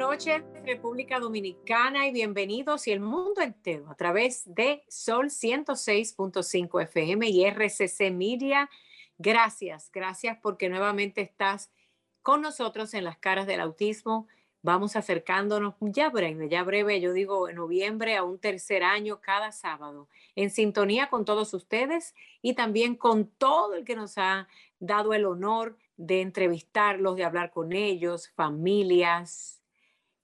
Noches, República Dominicana, y bienvenidos y el mundo entero a través de Sol 106.5 FM y RCC Media. Gracias, gracias porque nuevamente estás con nosotros en las caras del autismo. Vamos acercándonos ya breve, ya breve, yo digo en noviembre a un tercer año cada sábado, en sintonía con todos ustedes y también con todo el que nos ha dado el honor de entrevistarlos, de hablar con ellos, familias,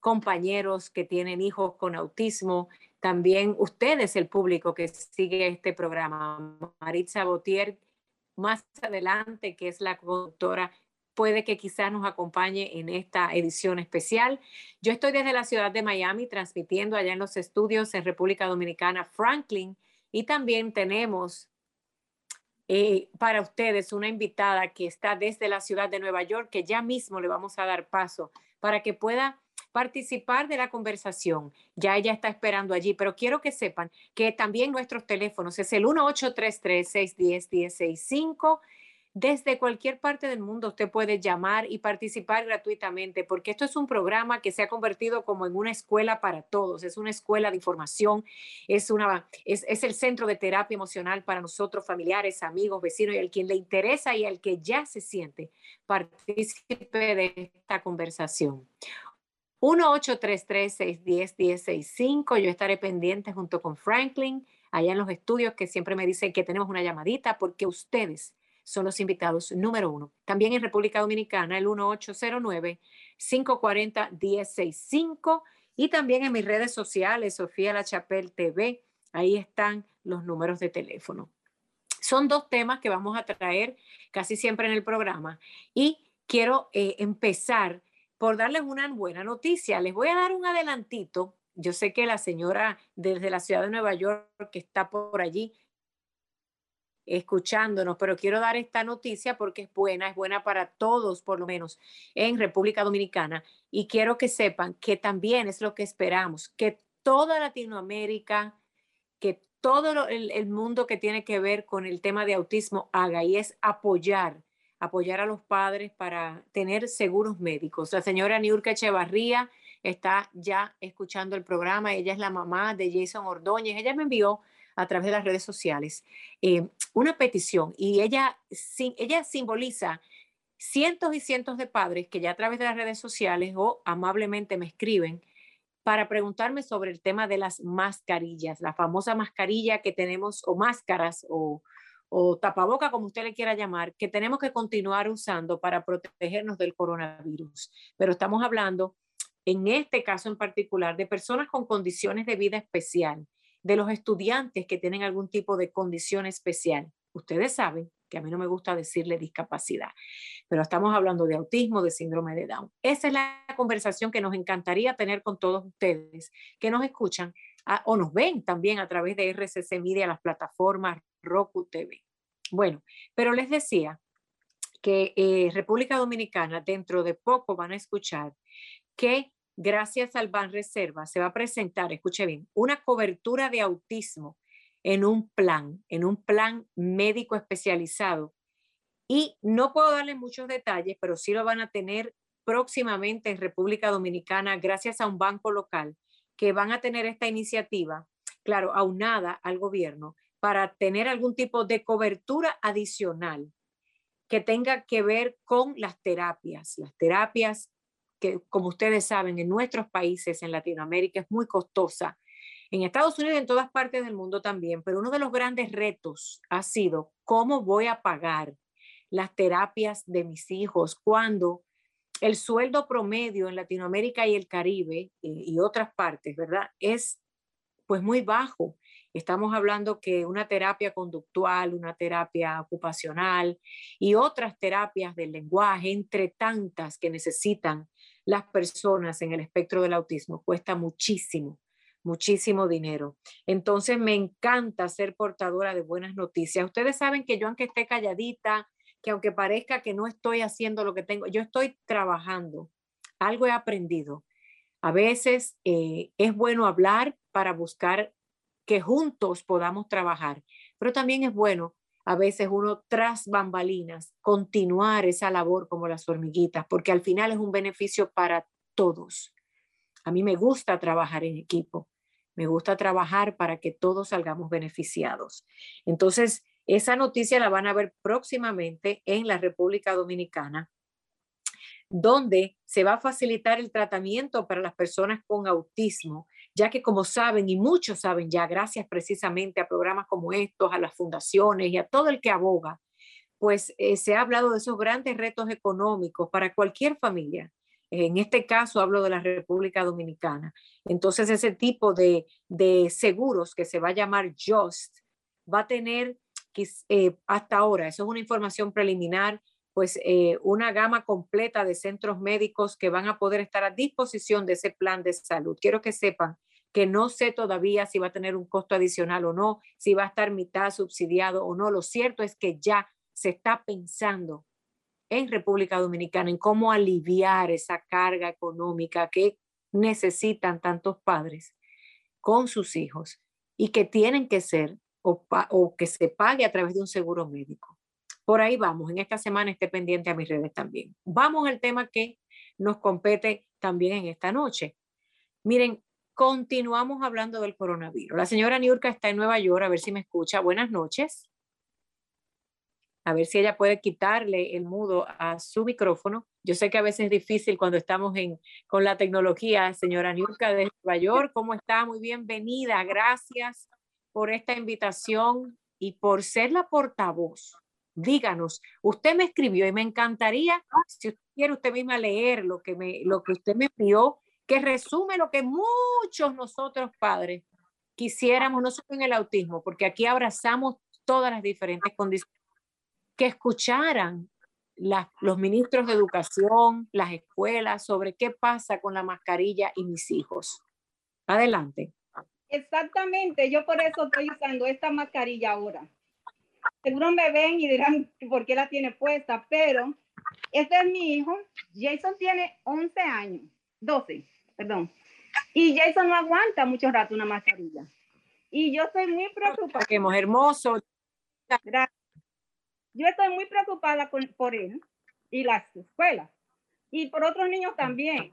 compañeros que tienen hijos con autismo, también ustedes, el público que sigue este programa. Maritza Botier, más adelante, que es la conductora, puede que quizás nos acompañe en esta edición especial. Yo estoy desde la ciudad de Miami transmitiendo allá en los estudios en República Dominicana, Franklin, y también tenemos eh, para ustedes una invitada que está desde la ciudad de Nueva York, que ya mismo le vamos a dar paso para que pueda participar de la conversación. Ya ella está esperando allí, pero quiero que sepan que también nuestros teléfonos es el 1833 610 1065 desde cualquier parte del mundo usted puede llamar y participar gratuitamente, porque esto es un programa que se ha convertido como en una escuela para todos, es una escuela de información, es, una, es, es el centro de terapia emocional para nosotros, familiares, amigos, vecinos y al quien le interesa y al que ya se siente partícipe de esta conversación. 1-833-610-1065. Yo estaré pendiente junto con Franklin, allá en los estudios, que siempre me dicen que tenemos una llamadita, porque ustedes son los invitados número uno. También en República Dominicana, el 1809-540-1065 y también en mis redes sociales, Sofía La Chapelle TV, ahí están los números de teléfono. Son dos temas que vamos a traer casi siempre en el programa y quiero eh, empezar por darles una buena noticia. Les voy a dar un adelantito. Yo sé que la señora desde la ciudad de Nueva York que está por allí escuchándonos, pero quiero dar esta noticia porque es buena, es buena para todos, por lo menos en República Dominicana. Y quiero que sepan que también es lo que esperamos, que toda Latinoamérica, que todo el, mundo que tiene que ver con el tema de autismo haga y es apoyar, apoyar a los padres para tener seguros médicos. La señora Niurka Echevarría está ya escuchando el programa, ella es la mamá de Jason Ordóñez, ella me envió a través de las redes sociales eh, una petición y ella, ella simboliza cientos y cientos de padres que ya a través de las redes sociales o amablemente me escriben para preguntarme sobre el tema de las mascarillas, la famosa mascarilla que tenemos o máscaras o, o tapaboca, como usted le quiera llamar, que tenemos que continuar usando para protegernos del coronavirus. Pero estamos hablando, en este caso en particular, de personas con condiciones de vida especial, de los estudiantes que tienen algún tipo de condición especial. Ustedes saben que a mí no me gusta decirle discapacidad, pero estamos hablando de autismo, de síndrome de Down. Esa es la conversación que nos encantaría tener con todos ustedes que nos escuchan o nos ven también a través de RCC Media, las plataformas Roku TV. Bueno, pero les decía que eh, República Dominicana dentro de poco van a escuchar que gracias al Ban Reserva, se va a presentar, escuche bien, una cobertura de autismo en un plan, en un plan médico especializado. Y no puedo darle muchos detalles, pero sí lo van a tener próximamente en República Dominicana gracias a un banco local que van a tener esta iniciativa, claro, aunada al gobierno, para tener algún tipo de cobertura adicional que tenga que ver con las terapias, las terapias que como ustedes saben, en nuestros países, en Latinoamérica, es muy costosa. En Estados Unidos y en todas partes del mundo también, pero uno de los grandes retos ha sido cómo voy a pagar las terapias de mis hijos cuando el sueldo promedio en Latinoamérica y el Caribe eh, y otras partes, ¿verdad? Es pues muy bajo. Estamos hablando que una terapia conductual, una terapia ocupacional y otras terapias del lenguaje, entre tantas que necesitan las personas en el espectro del autismo cuesta muchísimo, muchísimo dinero. Entonces me encanta ser portadora de buenas noticias. Ustedes saben que yo aunque esté calladita, que aunque parezca que no estoy haciendo lo que tengo, yo estoy trabajando. Algo he aprendido. A veces eh, es bueno hablar para buscar que juntos podamos trabajar, pero también es bueno a veces uno tras bambalinas continuar esa labor como las hormiguitas, porque al final es un beneficio para todos. A mí me gusta trabajar en equipo, me gusta trabajar para que todos salgamos beneficiados. Entonces, esa noticia la van a ver próximamente en la República Dominicana, donde se va a facilitar el tratamiento para las personas con autismo ya que como saben, y muchos saben ya, gracias precisamente a programas como estos, a las fundaciones y a todo el que aboga, pues eh, se ha hablado de esos grandes retos económicos para cualquier familia. En este caso hablo de la República Dominicana. Entonces ese tipo de, seguros que se va a llamar JUST va a tener eh, hasta ahora, eso es una información preliminar, pues eh, una gama completa de centros médicos que van a poder estar a disposición de ese plan de salud. Quiero que sepan que no sé todavía si va a tener un costo adicional o no, si va a estar mitad subsidiado o no. Lo cierto es que ya se está pensando en República Dominicana en cómo aliviar esa carga económica que necesitan tantos padres con sus hijos y que tienen que ser o, que se pague a través de un seguro médico. Por ahí vamos. En esta semana esté pendiente a mis redes también. Vamos al tema que nos compete también en esta noche. Miren, continuamos hablando del coronavirus. La señora Niurka está en Nueva York, a ver si me escucha. Buenas noches. A ver si ella puede quitarle el mudo a su micrófono. Yo sé que a veces es difícil cuando estamos en, con la tecnología. Señora Niurka de Nueva York, ¿cómo está? Muy bienvenida. Gracias por esta invitación y por ser la portavoz díganos, usted me escribió y me encantaría, si usted quiere usted misma leer lo que, me, lo que usted me envió, que resume lo que muchos nosotros padres quisiéramos, no solo en el autismo, porque aquí abrazamos todas las diferentes condiciones, que escucharan los ministros de educación, las escuelas, sobre qué pasa con la mascarilla y mis hijos. Adelante. Exactamente, yo por eso estoy usando esta mascarilla ahora seguro me ven y dirán por qué la tiene puesta, pero este es mi hijo. Jason tiene 11 años, 12, perdón. Y Jason no aguanta mucho rato una mascarilla. Y yo estoy muy preocupada. Qué hermoso. Yo estoy muy preocupada por él y las escuelas. Y por otros niños también.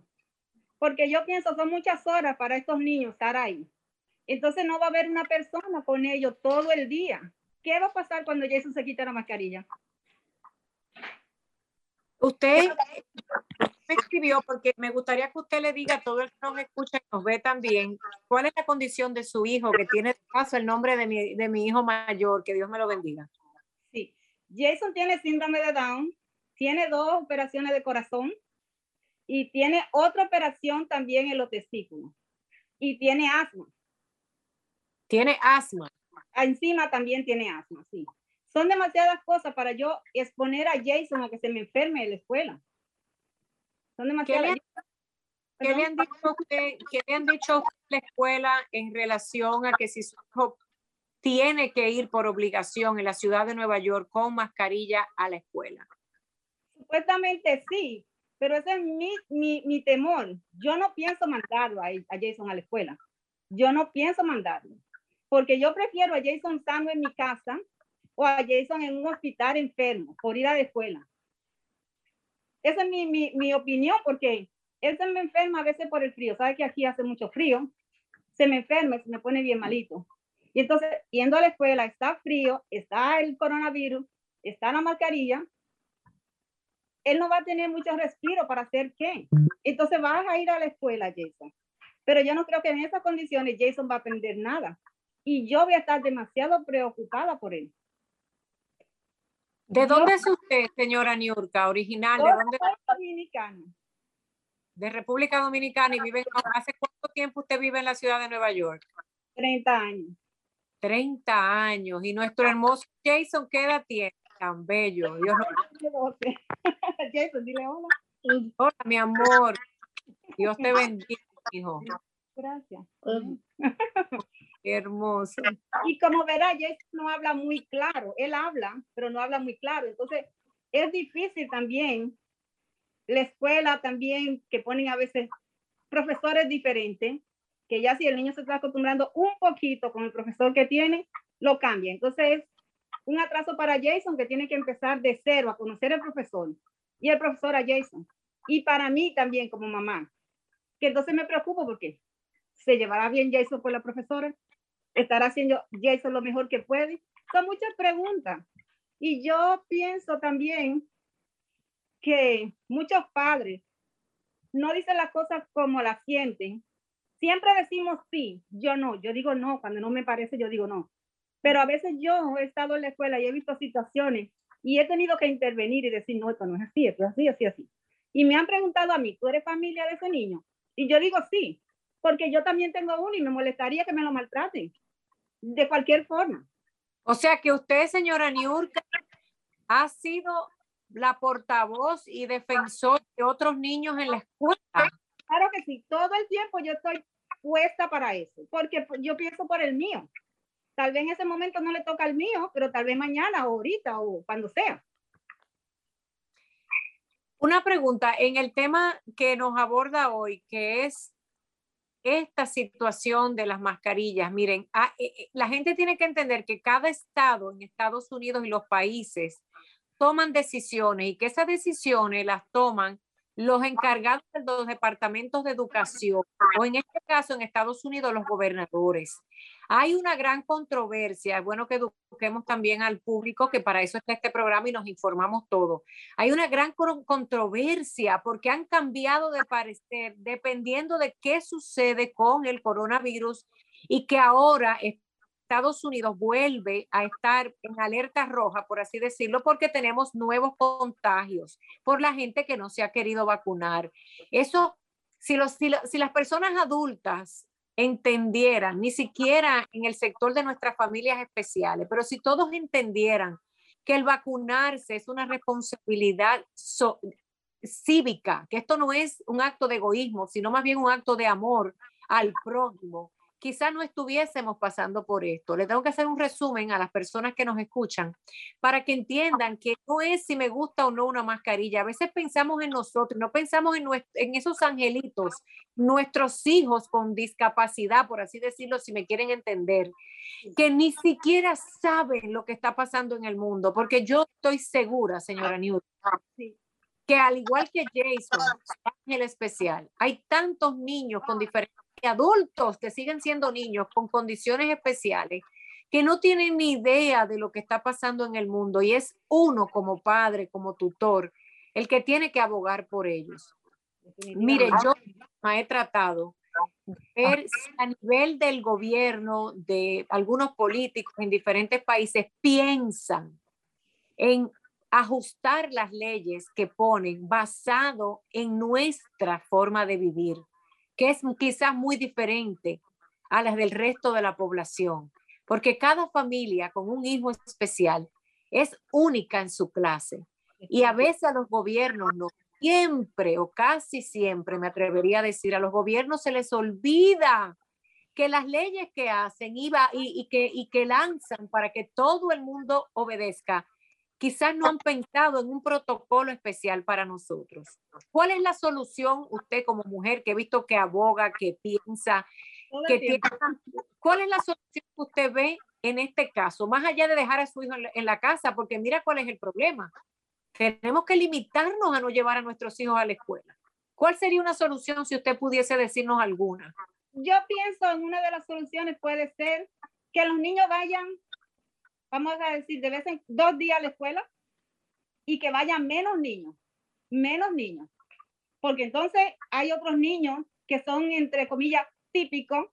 Porque yo pienso, son muchas horas para estos niños estar ahí. Entonces no va a haber una persona con ellos todo el día. ¿Qué va a pasar cuando Jason se quita la mascarilla? Usted me escribió porque me gustaría que usted le diga a todo el que nos escucha y nos ve también cuál es la condición de su hijo que tiene paso el nombre de mi, de mi hijo mayor, que Dios me lo bendiga. Sí, Jason tiene síndrome de Down, tiene dos operaciones de corazón y tiene otra operación también en los testículos y tiene asma. Tiene asma encima también tiene asma, sí. Son demasiadas cosas para yo exponer a Jason a que se me enferme en la escuela. Son demasiadas. ¿Qué le, han dicho usted, ¿Qué le han dicho a la escuela en relación a que si su hijo tiene que ir por obligación en la ciudad de Nueva York con mascarilla a la escuela? Supuestamente sí, pero ese es mi, mi, mi temor. Yo no pienso mandarlo a, a Jason a la escuela. Yo no pienso mandarlo porque yo prefiero a Jason sano en mi casa o a Jason en un hospital enfermo por ir a la escuela. Esa es mi, mi, mi opinión, porque él se me enferma a veces por el frío. Sabe que aquí hace mucho frío. Se me enferma, se me pone bien malito. Y entonces, yendo a la escuela, está frío, está el coronavirus, está la mascarilla. Él no va a tener mucho respiro para hacer qué. Entonces vas a ir a la escuela, Jason. Pero yo no creo que en esas condiciones Jason va a aprender nada y yo voy a estar demasiado preocupada por él. ¿De dónde es usted, señora Niurka, original? ¿De dónde? Dominicana. De República Dominicana y vive, ¿hace cuánto tiempo usted vive en la ciudad de Nueva York? 30 años. 30 años. Y nuestro hermoso Jason, ¿qué edad tiene? Tan bello. Dios Jason, dile hola. Hola, mi amor. Dios te bendiga, hijo. Gracias. hermoso. Y como verá, Jason no habla muy claro. Él habla, pero no habla muy claro. Entonces, es difícil también. La escuela también, que ponen a veces profesores diferentes, que ya si el niño se está acostumbrando un poquito con el profesor que tiene, lo cambia. Entonces, un atraso para Jason que tiene que empezar de cero a conocer al profesor y el profesor a Jason. Y para mí también como mamá, que entonces me preocupo porque se llevará bien Jason con la profesora, estará haciendo Jason lo mejor que puede. Son muchas preguntas. Y yo pienso también que muchos padres no dicen las cosas como las sienten. Siempre decimos sí, yo no, yo digo no, cuando no me parece, yo digo no. Pero a veces yo he estado en la escuela y he visto situaciones y he tenido que intervenir y decir, no, esto no es así, esto es así, así, así. Y me han preguntado a mí, ¿tú eres familia de ese niño? Y yo digo sí, porque yo también tengo uno y me molestaría que me lo maltraten de cualquier forma. O sea que usted, señora Niurka, ha sido la portavoz y defensor de otros niños en la escuela. Claro que sí, todo el tiempo yo estoy puesta para eso, porque yo pienso por el mío. Tal vez en ese momento no le toca al mío, pero tal vez mañana o ahorita o cuando sea. Una pregunta en el tema que nos aborda hoy, que es esta situación de las mascarillas. Miren, ah, eh, eh, la gente tiene que entender que cada estado en Estados Unidos y los países toman decisiones y que esas decisiones las toman los encargados de los departamentos de educación, o en este caso en Estados Unidos los gobernadores. Hay una gran controversia, es bueno que eduquemos también al público, que para eso está este programa y nos informamos todo. Hay una gran controversia porque han cambiado de parecer dependiendo de qué sucede con el coronavirus y que ahora Estados Unidos vuelve a estar en alerta roja, por así decirlo, porque tenemos nuevos contagios por la gente que no se ha querido vacunar. Eso, si, los, si, si las personas adultas entendieran, ni siquiera en el sector de nuestras familias especiales, pero si todos entendieran que el vacunarse es una responsabilidad cívica, que esto no es un acto de egoísmo, sino más bien un acto de amor al prójimo, quizás no estuviésemos pasando por esto. Le tengo que hacer un resumen a las personas que nos escuchan para que entiendan que no es si me gusta o no una mascarilla. A veces pensamos en nosotros, no pensamos en, en esos angelitos, nuestros hijos con discapacidad, por así decirlo, si me quieren entender, que ni siquiera saben lo que está pasando en el mundo, porque yo estoy segura, señora Newton, que al igual que Jason, el especial, hay tantos niños con diferentes adultos que siguen siendo niños con condiciones especiales que no tienen ni idea de lo que está pasando en el mundo y es uno como padre, como tutor, el que tiene que abogar por ellos. Mire, yo he tratado de ver a nivel del gobierno, de algunos políticos en diferentes países piensan en ajustar las leyes que ponen basado en nuestra forma de vivir que es quizás muy diferente a las del resto de la población, porque cada familia con un hijo especial es única en su clase. Y a veces a los gobiernos no siempre o casi siempre, me atrevería a decir, a los gobiernos se les olvida que las leyes que hacen iba y, que, y que lanzan para que todo el mundo obedezca quizás no han pensado en un protocolo especial para nosotros. ¿Cuál es la solución usted como mujer que he visto que aboga, que piensa, que tiene, cuál es la solución que usted ve en este caso, más allá de dejar a su hijo en la casa? Porque mira cuál es el problema. Tenemos que limitarnos a no llevar a nuestros hijos a la escuela. ¿Cuál sería una solución si usted pudiese decirnos alguna? Yo pienso en una de las soluciones puede ser que los niños vayan vamos a decir, de vez en dos días a la escuela y que vayan menos niños, menos niños. Porque entonces hay otros niños que son, entre comillas, típicos,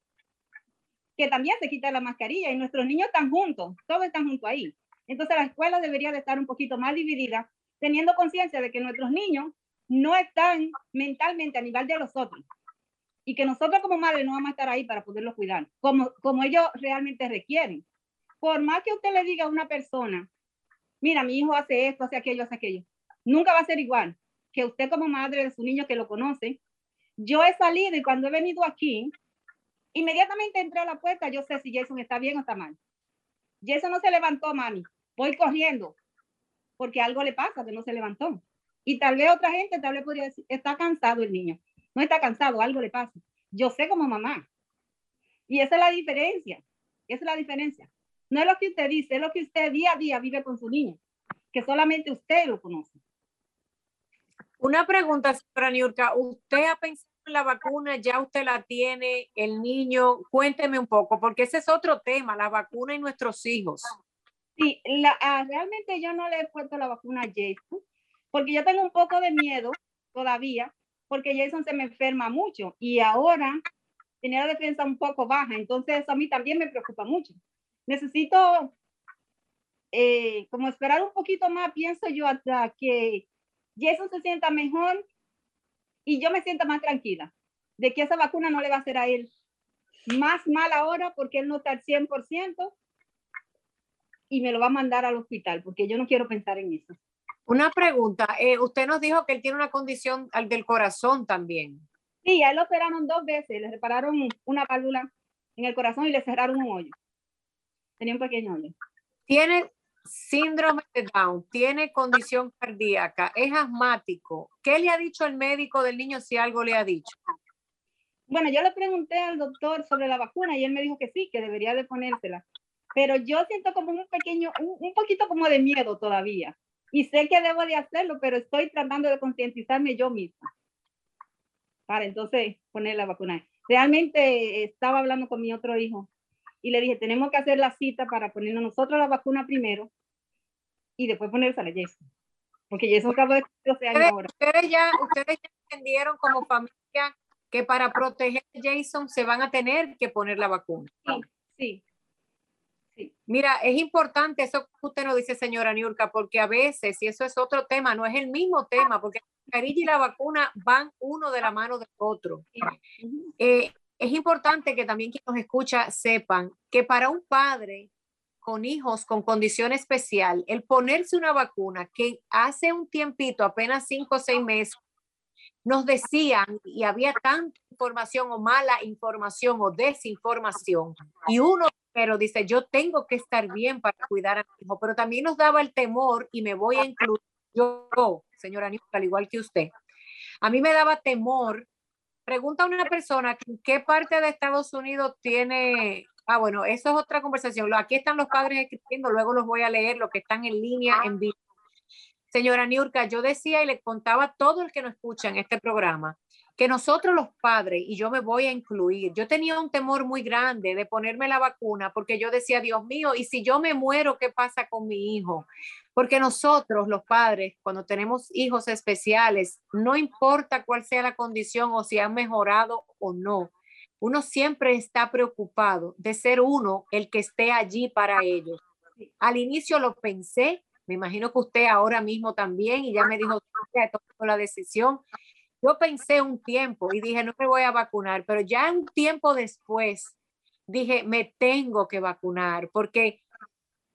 que también se quitan la mascarilla y nuestros niños están juntos, todos están juntos ahí. Entonces la escuela debería de estar un poquito más dividida, teniendo conciencia de que nuestros niños no están mentalmente a nivel de los otros y que nosotros como madres no vamos a estar ahí para poderlos cuidar, como, como ellos realmente requieren por más que usted le diga a una persona, mira, mi hijo hace esto, hace aquello, hace aquello, nunca va a ser igual que usted como madre de su niño que lo conoce, yo he salido y cuando he venido aquí, inmediatamente entré a la puerta, yo sé si Jason está bien o está mal. Jason no se levantó, mami. Voy corriendo porque algo le pasa que no se levantó. Y tal vez otra gente tal vez podría decir, está cansado el niño. No está cansado, algo le pasa. Yo sé como mamá. Y esa es la diferencia. Esa es la diferencia. No es lo que usted dice, es lo que usted día a día vive con su niño, que solamente usted lo conoce. Una pregunta, señora Niurka. ¿Usted ha pensado en la vacuna? ¿Ya usted la tiene? ¿El niño? Cuénteme un poco, porque ese es otro tema, la vacuna y nuestros hijos. Sí, la, ah, realmente yo no le he puesto la vacuna a Jason, porque yo tengo un poco de miedo todavía, porque Jason se me enferma mucho y ahora tiene la defensa un poco baja, entonces eso a mí también me preocupa mucho. Necesito eh, como esperar un poquito más, pienso yo, hasta que Jason se sienta mejor y yo me sienta más tranquila de que esa vacuna no le va a hacer a él más mal ahora porque él no está al 100% y me lo va a mandar al hospital, porque yo no quiero pensar en eso. Una pregunta, eh, usted nos dijo que él tiene una condición al del corazón también. Sí, a él lo operaron dos veces, le repararon una válvula en el corazón y le cerraron un hoyo. Tenía un pequeño hoyo. Tiene síndrome de Down, tiene condición cardíaca, es asmático. ¿Qué le ha dicho el médico del niño si algo le ha dicho? Bueno, yo le pregunté al doctor sobre la vacuna y él me dijo que sí, que debería de ponérsela pero yo siento como un pequeño, un, poquito como de miedo todavía. Y sé que debo de hacerlo, pero estoy tratando de concientizarme yo misma para entonces poner la vacuna. Realmente estaba hablando con mi otro hijo y le dije, tenemos que hacer la cita para ponernos nosotros la vacuna primero y después ponerse a la Jason. Porque Jason acaba de 12 años ahora. Ustedes ya, ustedes ya entendieron como familia que para proteger a Jason se van a tener que poner la vacuna. Sí, sí. Mira, es importante eso que usted nos dice, señora Niurka, porque a veces, y eso es otro tema, no es el mismo tema, porque la carilla y la vacuna van uno de la mano del otro. Eh, es importante que también quien nos escucha sepan que para un padre con hijos con condición especial, el ponerse una vacuna que hace un tiempito, apenas cinco o seis meses, nos decían y había tanta información o mala información o desinformación y uno pero dice, yo tengo que estar bien para cuidar a mi hijo, pero también nos daba el temor y me voy a incluir yo, señora Aníbal, al igual que usted. A mí me daba temor. Pregunta a una persona en qué parte de Estados Unidos tiene. Ah, bueno, eso es otra conversación. Aquí están los padres escribiendo, luego los voy a leer, los que están en línea en vivo. Señora Niurka, yo decía y le contaba a todo el que nos escucha en este programa que nosotros los padres, y yo me voy a incluir, yo tenía un temor muy grande de ponerme la vacuna porque yo decía, Dios mío, ¿y si yo me muero, qué pasa con mi hijo? Porque nosotros los padres, cuando tenemos hijos especiales, no importa cuál sea la condición o si han mejorado o no, uno siempre está preocupado de ser uno el que esté allí para ellos. Al inicio lo pensé, me imagino que usted ahora mismo también, y ya me dijo que tomó la decisión, yo pensé un tiempo y dije, no me voy a vacunar, pero ya un tiempo después dije, me tengo que vacunar porque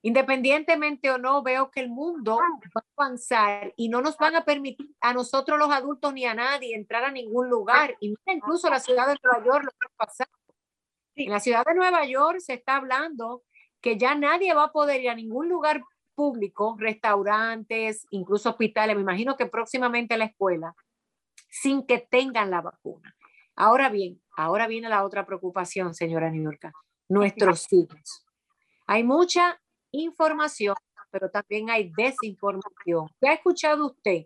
independientemente o no, veo que el mundo va a avanzar y no nos van a permitir a nosotros los adultos ni a nadie entrar a ningún lugar. Y mira, incluso la ciudad de Nueva York lo que ha pasado. En la ciudad de Nueva York se está hablando que ya nadie va a poder ir a ningún lugar público, restaurantes, incluso hospitales, me imagino que próximamente la escuela, sin que tengan la vacuna. Ahora bien, ahora viene la otra preocupación, señora Niurka, nuestros hijos. Hay mucha información, pero también hay desinformación. ¿Qué ha escuchado usted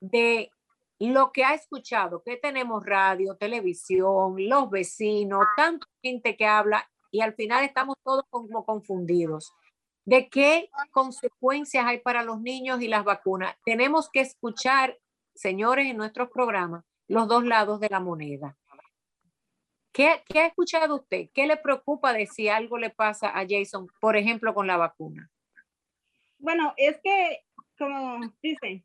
de lo que ha escuchado? Que tenemos radio, televisión, los vecinos, tanta gente que habla y al final estamos todos como confundidos. ¿De qué consecuencias hay para los niños y las vacunas? Tenemos que escuchar señores, en nuestros programas, los dos lados de la moneda. ¿Qué, ¿Qué, ha escuchado usted? ¿Qué le preocupa de si algo le pasa a Jason, por ejemplo, con la vacuna? Bueno, es que, como dicen,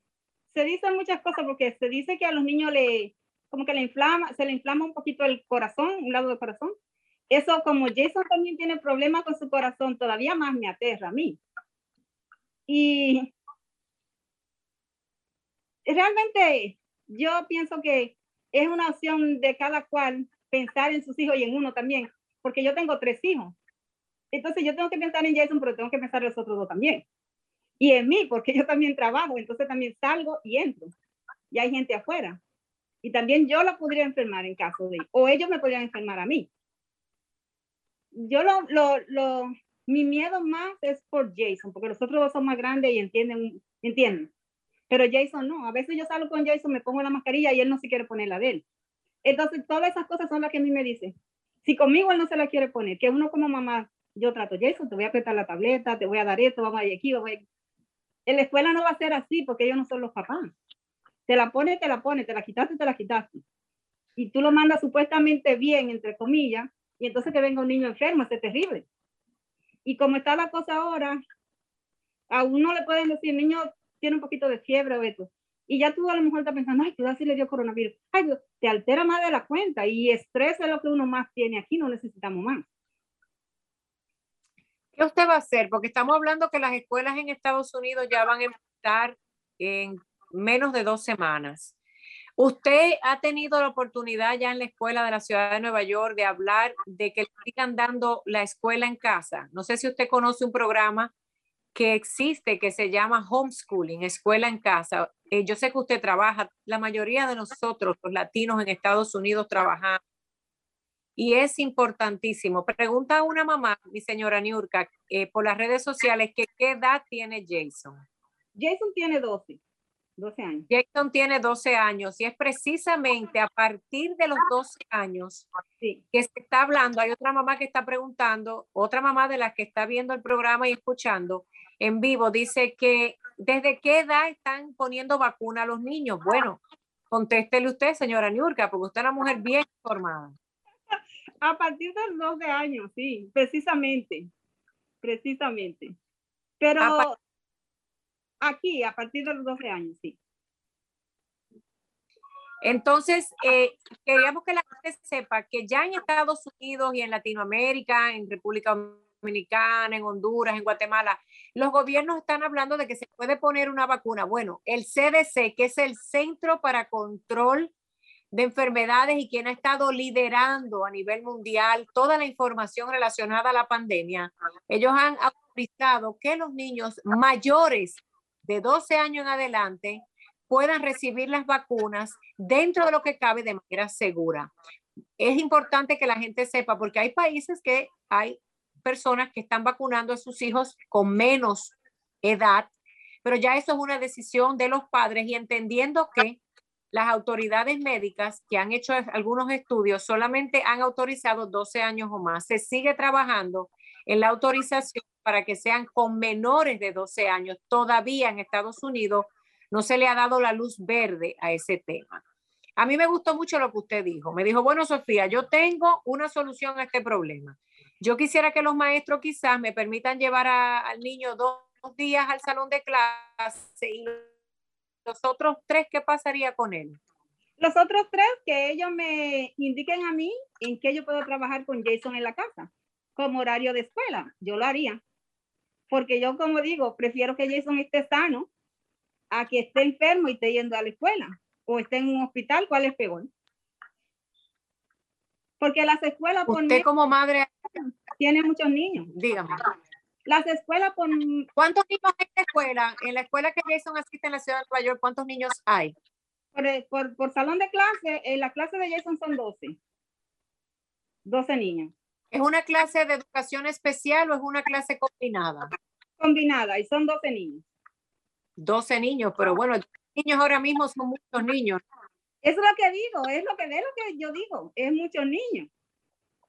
se dicen muchas cosas porque se dice que a los niños le, como que le inflama, se le inflama un poquito el corazón, un lado del corazón. Eso, como Jason también tiene problemas con su corazón, todavía más me aterra a mí. Y realmente yo pienso que es una opción de cada cual pensar en sus hijos y en uno también, porque yo tengo tres hijos. Entonces yo tengo que pensar en Jason, pero tengo que pensar en los otros dos también. Y en mí, porque yo también trabajo, entonces también salgo y entro. Y hay gente afuera. Y también yo la podría enfermar en caso de, o ellos me podrían enfermar a mí. Yo lo, lo, lo, mi miedo más es por Jason, porque los otros dos son más grandes y entienden, entienden. Pero Jason no. A veces yo salgo con Jason, me pongo la mascarilla y él no se quiere poner la de él. Entonces, todas esas cosas son las que a mí me dicen. Si conmigo él no se la quiere poner, que uno como mamá, yo trato, Jason, te voy a apretar la tableta, te voy a dar esto, vamos a ir aquí, vamos a ir. En la escuela no va a ser así porque ellos no son los papás. Te la pone, te la pone, te la quitaste, te la quitaste. Y tú lo mandas supuestamente bien, entre comillas, y entonces que venga un niño enfermo, es terrible. Y como está la cosa ahora, a uno le pueden decir, niño tiene un poquito de fiebre o esto. Y ya tú a lo mejor estás pensando, ay, tú así le dio coronavirus. Ay, te altera más de la cuenta y estrés es lo que uno más tiene aquí, no necesitamos más. ¿Qué usted va a hacer? Porque estamos hablando que las escuelas en Estados Unidos ya van a empezar en menos de dos semanas. ¿Usted ha tenido la oportunidad ya en la escuela de la ciudad de Nueva York de hablar de que sigan dando la escuela en casa? No sé si usted conoce un programa que existe que se llama homeschooling, escuela en casa. Eh, yo sé que usted trabaja, la mayoría de nosotros, los latinos en Estados Unidos, trabajamos. Y es importantísimo. Pregunta a una mamá, mi señora Niurka, eh, por las redes sociales, que qué edad tiene Jason. Jason tiene 12. 12 años. Jason tiene 12 años y es precisamente a partir de los 12 años que se está hablando. Hay otra mamá que está preguntando, otra mamá de las que está viendo el programa y escuchando en vivo, dice que desde qué edad están poniendo vacuna a los niños. Bueno, contéstele usted, señora Niurka, porque usted es una mujer bien informada. A partir de los 12 años, sí, precisamente, precisamente. Pero Aquí, a partir de los 12 años, sí. Entonces, eh, queríamos que la gente sepa que ya en Estados Unidos y en Latinoamérica, en República Dominicana, en Honduras, en Guatemala, los gobiernos están hablando de que se puede poner una vacuna. Bueno, el CDC, que es el Centro para Control de Enfermedades y quien ha estado liderando a nivel mundial toda la información relacionada a la pandemia, ellos han autorizado que los niños mayores de 12 años en adelante puedan recibir las vacunas dentro de lo que cabe de manera segura. Es importante que la gente sepa, porque hay países que hay personas que están vacunando a sus hijos con menos edad, pero ya eso es una decisión de los padres y entendiendo que las autoridades médicas que han hecho algunos estudios solamente han autorizado 12 años o más. Se sigue trabajando en la autorización para que sean con menores de 12 años. Todavía en Estados Unidos no se le ha dado la luz verde a ese tema. A mí me gustó mucho lo que usted dijo. Me dijo, bueno, Sofía, yo tengo una solución a este problema. Yo quisiera que los maestros quizás me permitan llevar al niño dos, días al salón de clase y los otros tres, ¿qué pasaría con él? Los otros tres, que ellos me indiquen a mí en qué yo puedo trabajar con Jason en la casa como horario de escuela. Yo lo haría. Porque yo, como digo, prefiero que Jason esté sano a que esté enfermo y esté yendo a la escuela o esté en un hospital. ¿Cuál es peor? Porque las escuelas... Usted como madre... Tiene muchos niños. Dígame. Las escuelas por... ¿Cuántos niños hay en la escuela? En la escuela que Jason asiste en la ciudad de Nueva York, ¿cuántos niños hay? Por, por, por salón de clase, en la clase de Jason son 12. 12 niños. ¿Es una clase de educación especial o es una clase combinada? Combinada, y son 12 niños. 12 niños, pero bueno, niños ahora mismo son muchos niños. Es lo que digo, es lo que, es lo que yo digo, es muchos niños.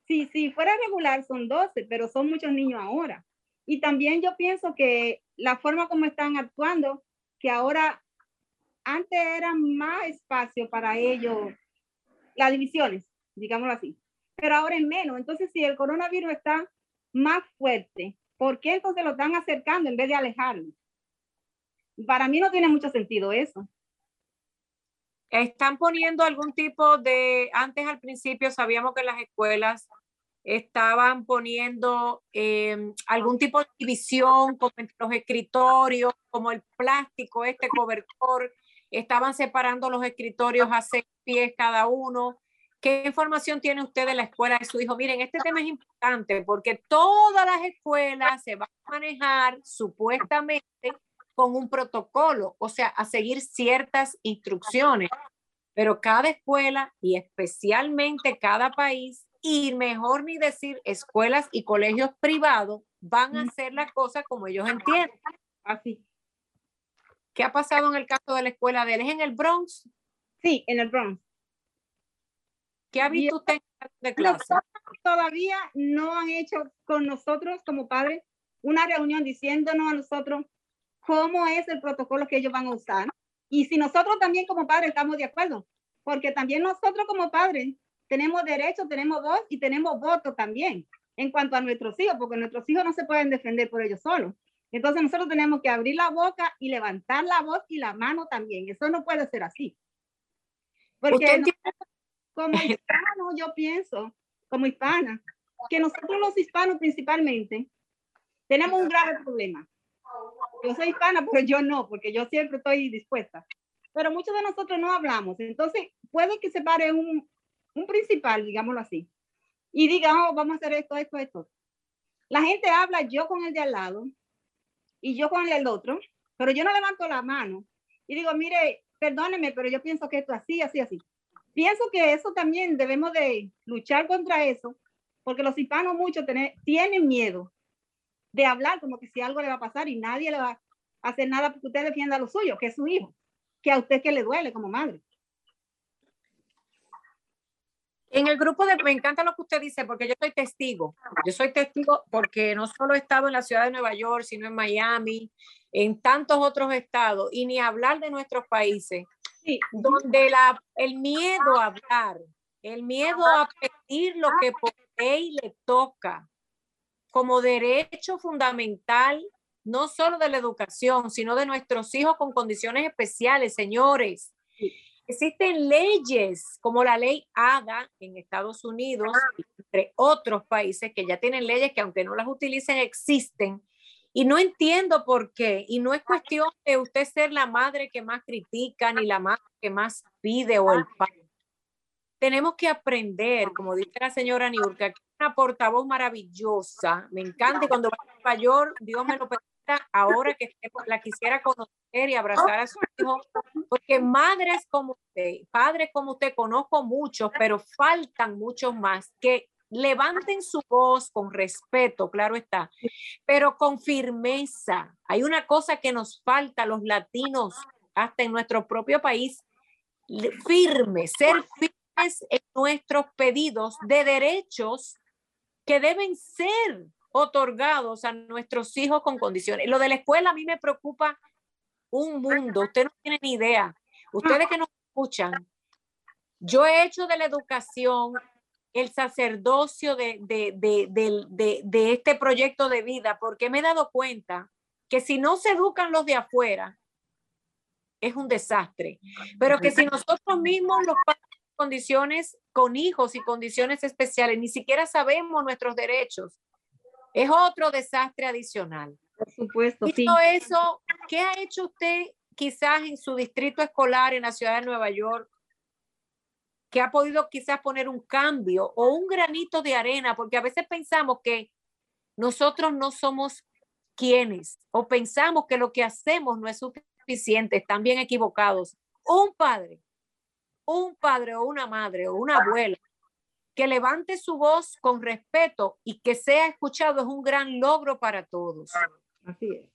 Si, si fuera regular son 12, pero son muchos niños ahora. Y también yo pienso que la forma como están actuando, que ahora antes era más espacio para ellos, las divisiones, digámoslo así pero ahora es menos. Entonces, si el coronavirus está más fuerte, ¿por qué entonces lo están acercando en vez de alejarlo? Para mí no tiene mucho sentido eso. Están poniendo algún tipo de, antes al principio sabíamos que las escuelas estaban poniendo em, algún tipo de división como entre los escritorios, como el plástico, este cobertor, estaban separando los escritorios a seis pies cada uno. ¿Qué información tiene usted de la escuela de su hijo? Miren, este tema es importante porque todas las escuelas se van a manejar supuestamente con un protocolo, o sea, a seguir ciertas instrucciones. Pero cada escuela y especialmente cada país, y mejor ni decir escuelas y colegios privados, van a hacer las cosas como ellos entienden. Así. ¿Qué ha pasado en el caso de la escuela de él? ¿Es en el Bronx? Sí, en el Bronx. ¿Qué ha visto usted de clase? Todavía no han hecho con nosotros como padres una reunión diciéndonos a nosotros cómo es el protocolo que ellos van a usar y si nosotros también como padres estamos de acuerdo, porque también nosotros como padres tenemos derecho, tenemos voz y tenemos voto también en cuanto a nuestros hijos, porque nuestros hijos no se pueden defender por ellos solos. Entonces nosotros tenemos que abrir la boca y levantar la voz y la mano también. Eso no puede ser así. Porque como hispano, yo pienso, como hispana, que nosotros los hispanos principalmente tenemos un grave problema. Yo soy hispana, pero yo no, porque yo siempre estoy dispuesta. Pero muchos de nosotros no hablamos. Entonces, puede que se pare un, un principal, digámoslo así, y diga, oh, vamos a hacer esto, esto, esto. La gente habla yo con el de al lado y yo con el del otro, pero yo no levanto la mano y digo, mire, perdóneme, pero yo pienso que esto así, así, así. Pienso que eso también debemos de luchar contra eso, porque los hispanos muchos tienen miedo de hablar como que si algo le va a pasar y nadie le va a hacer nada porque usted defienda lo suyo, que es su hijo, que a usted que le duele como madre. En el grupo de, me encanta lo que usted dice, porque yo soy testigo. Yo soy testigo porque no solo he estado en la ciudad de Nueva York, sino en Miami, en tantos otros estados, y ni hablar de nuestros países, sí. donde la, el miedo a hablar, el miedo a pedir lo que por ley le toca, como derecho fundamental, no solo de la educación, sino de nuestros hijos con condiciones especiales, señores. Existen leyes como la ley ADA en Estados Unidos, entre otros países que ya tienen leyes que aunque no las utilicen, existen. Y no entiendo por qué. Y no es cuestión de usted ser la madre que más critica ni la madre que más pide o el padre tenemos que aprender, como dice la señora Niurka, que es una portavoz maravillosa, me encanta y cuando va a York, Dios me lo permita, ahora que la quisiera conocer y abrazar a su hijo, porque madres como usted, padres como usted, conozco muchos, pero faltan muchos más que levanten su voz con respeto, claro está, pero con firmeza. Hay una cosa que nos falta los latinos, hasta en nuestro propio país, firme, ser firme en nuestros pedidos de derechos que deben ser otorgados a nuestros hijos con condiciones. Lo de la escuela a mí me preocupa un mundo. Usted no tiene ni idea. Ustedes que nos escuchan, yo he hecho de la educación el sacerdocio de, de, de, de, este proyecto de vida porque me he dado cuenta que si no se educan los de afuera, es un desastre. Pero que si nosotros mismos los condiciones con hijos y condiciones especiales, ni siquiera sabemos nuestros derechos. Es otro desastre adicional. Por supuesto, y todo eso, ¿qué ha hecho usted quizás en su distrito escolar en la ciudad de Nueva York? que ha podido quizás poner un cambio o un granito de arena, porque a veces pensamos que nosotros no somos quienes o pensamos que lo que hacemos no es suficiente, están bien equivocados. Un padre un padre o una madre o una abuela que levante su voz con respeto y que sea escuchado es un gran logro para todos. Así es.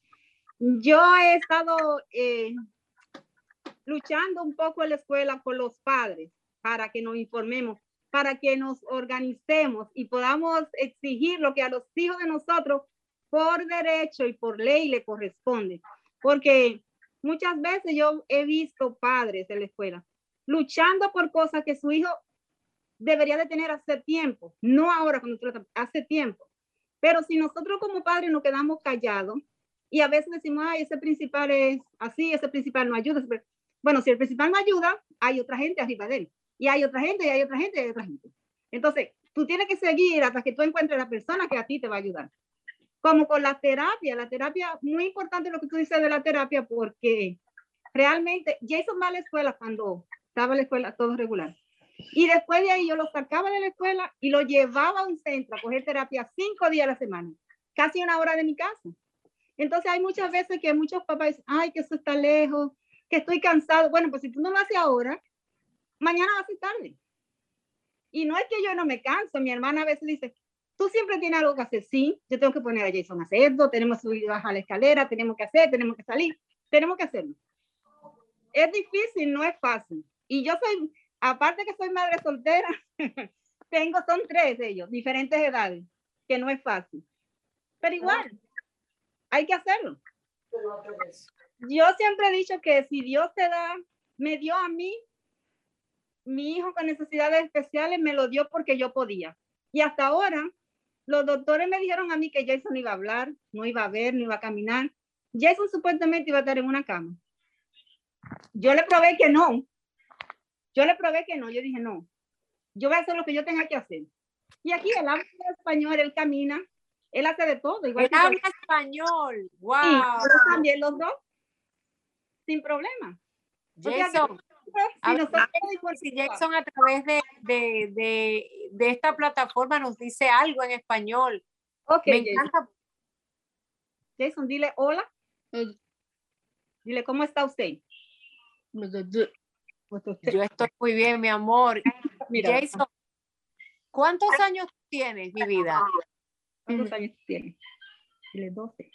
Yo he estado eh, luchando un poco en la escuela con los padres para que nos informemos, para que nos organicemos y podamos exigir lo que a los hijos de nosotros por derecho y por ley le corresponde. Porque muchas veces yo he visto padres en la escuela luchando por cosas que su hijo debería de tener hace tiempo, no ahora, cuando hace tiempo. Pero si nosotros como padres nos quedamos callados y a veces decimos, ay, ese principal es así, ese principal no ayuda. Bueno, si el principal no ayuda, hay otra gente arriba de él. Y hay otra gente, y hay otra gente, y hay otra gente. Entonces, tú tienes que seguir hasta que tú encuentres la persona que a ti te va a ayudar. Como con la terapia, la terapia, muy importante lo que tú dices de la terapia, porque realmente, Jason va a la cuando estaba en la escuela todo regular. Y después de ahí yo lo sacaba de la escuela y lo llevaba a un centro a coger terapia cinco días a la semana, casi una hora de mi casa. Entonces hay muchas veces que muchos papás dicen, ay, que eso está lejos, que estoy cansado. Bueno, pues si tú no lo haces ahora, mañana va a ser tarde. Y no es que yo no me canso, mi hermana a veces dice, tú siempre tienes algo que hacer. Sí, yo tengo que poner a Jason a hacer esto, tenemos que subir y bajar la escalera, tenemos que hacer, tenemos que salir, tenemos que hacerlo. Es difícil, no es fácil. Y yo soy, aparte que soy madre soltera, tengo, son tres de ellos, diferentes edades, que no es fácil. Pero igual, hay que hacerlo. Yo siempre he dicho que si Dios te da, me dio a mí, mi hijo con necesidades especiales, me lo dio porque yo podía. Y hasta ahora, los doctores me dijeron a mí que Jason iba a hablar, no iba a ver, no iba a caminar. Jason supuestamente iba a estar en una cama. Yo le probé que no. Yo le probé que no. Yo dije, no, yo voy a hacer lo que yo tenga que hacer. Y aquí él habla español, él camina, él hace de todo. Igual él habla español. Wow. también los dos. Sin problema. Jason, si, Jason a través de, de, de, de, esta plataforma nos dice algo en español. Ok. Me encanta. Jason, dile hola. Dile, ¿cómo está usted? Yo estoy muy bien, mi amor. Jason, ¿cuántos años tienes, mi vida? ¿Cuántos años tienes? 12.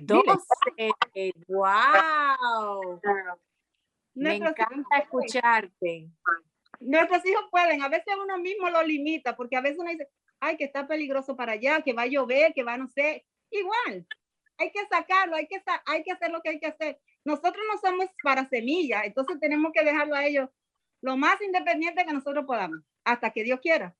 12. ¡Wow! Me encanta escucharte. Nuestros hijos pueden, a veces uno mismo lo limita, porque a veces uno dice, ay, que está peligroso para allá, que va a llover, que va a no sé. Igual, hay que sacarlo, hay que, hay que hacer lo que hay que hacer. Nosotros no somos para semillas, entonces tenemos que dejarlo a ellos lo más independiente que nosotros podamos, hasta que Dios quiera.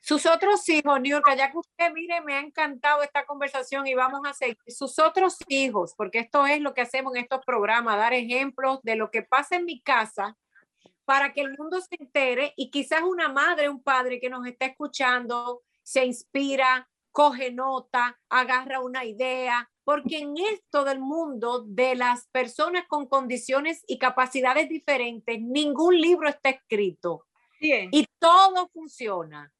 Sus otros hijos, York, ya que usted mire, me ha encantado esta conversación y vamos a seguir. Sus otros hijos, porque esto es lo que hacemos en estos programas, dar ejemplos de lo que pasa en mi casa para que el mundo se entere y quizás una madre, un padre que nos está escuchando se inspira, coge nota, agarra una idea, porque en esto del mundo de las personas con condiciones y capacidades diferentes, ningún libro está escrito. Y todo funciona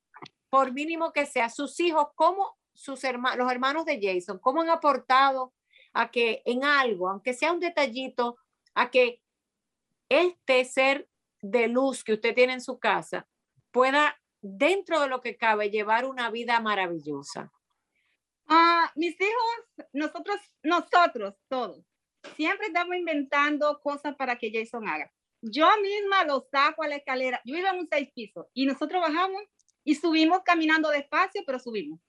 por mínimo que sea, sus hijos, como sus hermanos, los hermanos de Jason, cómo han aportado a que en algo, aunque sea un detallito, a que este ser de luz que usted tiene en su casa pueda, dentro de lo que cabe, llevar una vida maravillosa. Ah, mis hijos, nosotros, nosotros todos, siempre estamos inventando cosas para que Jason haga. Yo misma lo saco a la escalera. Yo vivo en un seis pisos y nosotros bajamos y subimos caminando despacio, pero subimos.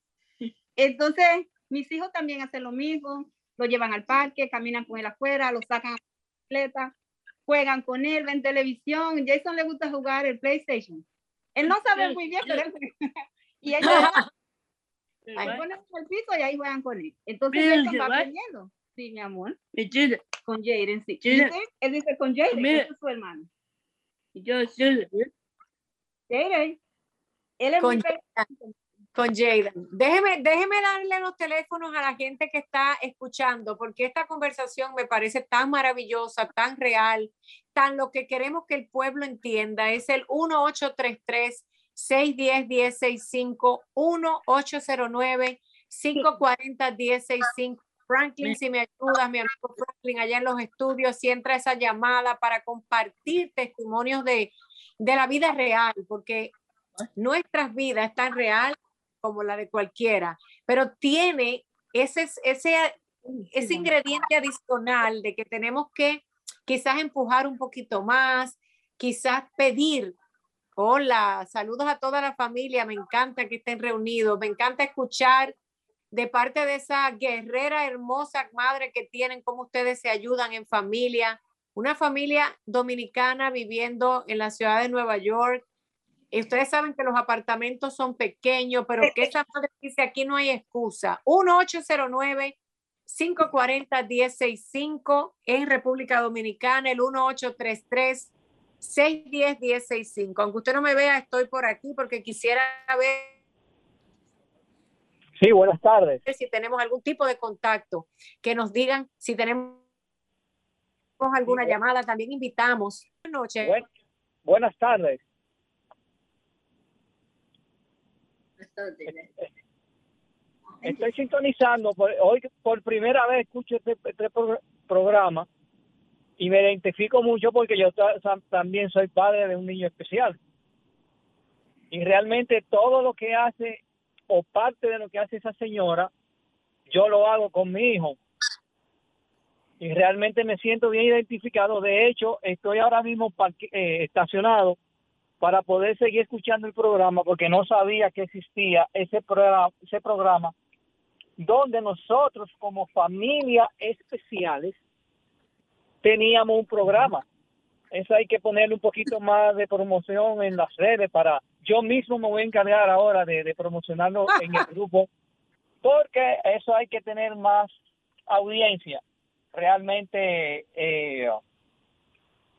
Entonces, mis hijos también hacen lo mismo, lo llevan al parque, caminan con él afuera, lo sacan a la bicicleta, juegan con él, ven televisión. Jason le gusta jugar el PlayStation. Él no sabe muy bien, pero él y ellos ahí ponen el piso y ahí juegan con él. Entonces Jason va aprendiendo. Sí, mi amor. Con Jaden, sí. Él dice con Jaden, es su hermano. Jaden con, con Jaden. Déjeme, déjeme darle los teléfonos a la gente que está escuchando, porque esta conversación me parece tan maravillosa, tan real, tan lo que queremos que el pueblo entienda. Es el 1833 610 1065 1809 540 1065 Franklin, si me ayudas, mi amigo Franklin, allá en los estudios, si entra esa llamada para compartir testimonios de, de la vida real, porque nuestras vidas es tan real como la de cualquiera, pero tiene ese, ese, ese ingrediente adicional de que tenemos que quizás empujar un poquito más, quizás pedir. Hola, saludos a toda la familia, me encanta que estén reunidos, me encanta escuchar de parte de esa guerrera hermosa madre que tienen, cómo ustedes se ayudan en familia, una familia dominicana viviendo en la ciudad de Nueva York, Ustedes saben que los apartamentos son pequeños, pero que esa madre dice aquí no hay excusa. 1-809-540-1065 en República Dominicana, el 1833 610-1065. Aunque usted no me vea, estoy por aquí porque quisiera ver. Sí, buenas tardes. Si tenemos algún tipo de contacto, que nos digan si tenemos alguna llamada, también invitamos. Buenas noches. buenas tardes. Estoy sintonizando, hoy por primera vez escucho este, este programa y me identifico mucho porque yo también soy padre de un niño especial. Y realmente todo lo que hace o parte de lo que hace esa señora, yo lo hago con mi hijo. Y realmente me siento bien identificado. De hecho, estoy ahora mismo eh, estacionado para poder seguir escuchando el programa porque no sabía que existía ese programa, ese programa donde nosotros como familia especiales teníamos un programa. Eso hay que ponerle un poquito más de promoción en las redes para... Yo mismo me voy a encargar ahora de, promocionarlo en el grupo porque eso hay que tener más audiencia. Realmente eh,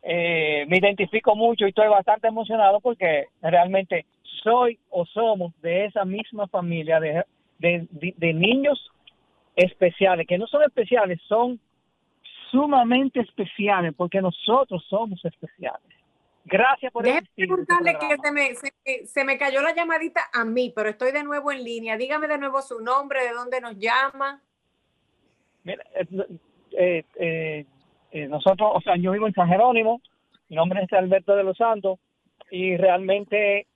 eh, me identifico mucho y estoy bastante emocionado porque realmente soy o somos de esa misma familia de, de niños especiales, que no son especiales, son sumamente especiales porque nosotros somos especiales. Gracias por Déjeme preguntarle que se me, se, me cayó la llamadita a mí, pero estoy de nuevo en línea. Dígame de nuevo su nombre, de dónde nos llama. Mira, eh, eh, eh, nosotros, o sea, yo vivo en San Jerónimo, mi nombre es Alberto de los Santos y realmente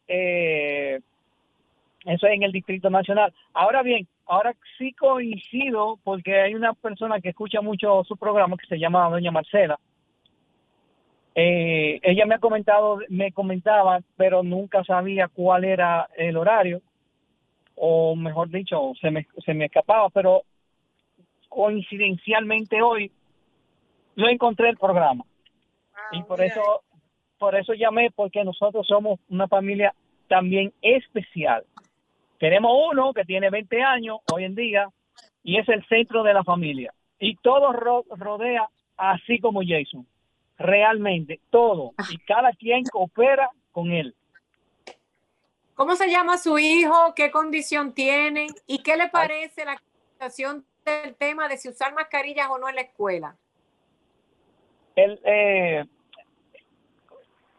eso es en el Distrito Nacional. Ahora bien, ahora sí coincido porque hay una persona que escucha mucho su programa que se llama Doña Marcela. Eh, ella me ha comentado, me comentaba, pero nunca sabía cuál era el horario, o mejor dicho, se me, se me escapaba, pero coincidencialmente hoy yo encontré el programa. y por eso, por eso llamé, porque nosotros somos una familia también especial. Tenemos uno que tiene 20 años hoy en día y es el centro de la familia. Y todo rodea así como Jason. Realmente, todo. Y cada quien coopera con él. ¿Cómo se llama su hijo? ¿Qué condición tiene? ¿Y qué le parece la situación del tema de si usar mascarillas o no en la escuela? Él, eh,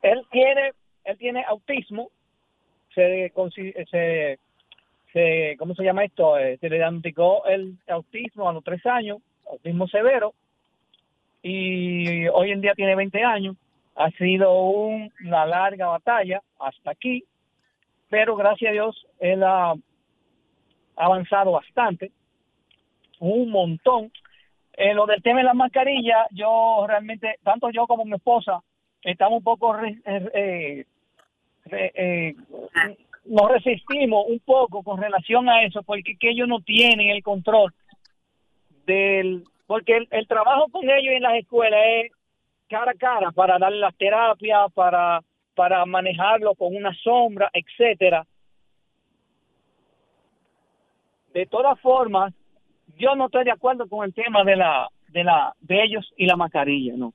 él tiene él tiene autismo se, se ¿cómo se llama esto? Eh, se le diagnosticó el autismo a los tres años, autismo severo, y hoy en día tiene 20 años. Ha sido una larga batalla hasta aquí, pero gracias a Dios él ha avanzado bastante, un montón. Eh, lo del tema de la mascarilla, yo realmente, tanto yo como mi esposa, estamos un poco eh, eh, nos resistimos un poco con relación a eso, porque que ellos no tienen el control del, porque el, trabajo con ellos en las escuelas es cara a cara para darle las terapias, para, para manejarlo con una sombra, etcétera. De todas formas, yo no estoy de acuerdo con el tema de la de la de ellos y la mascarilla, no.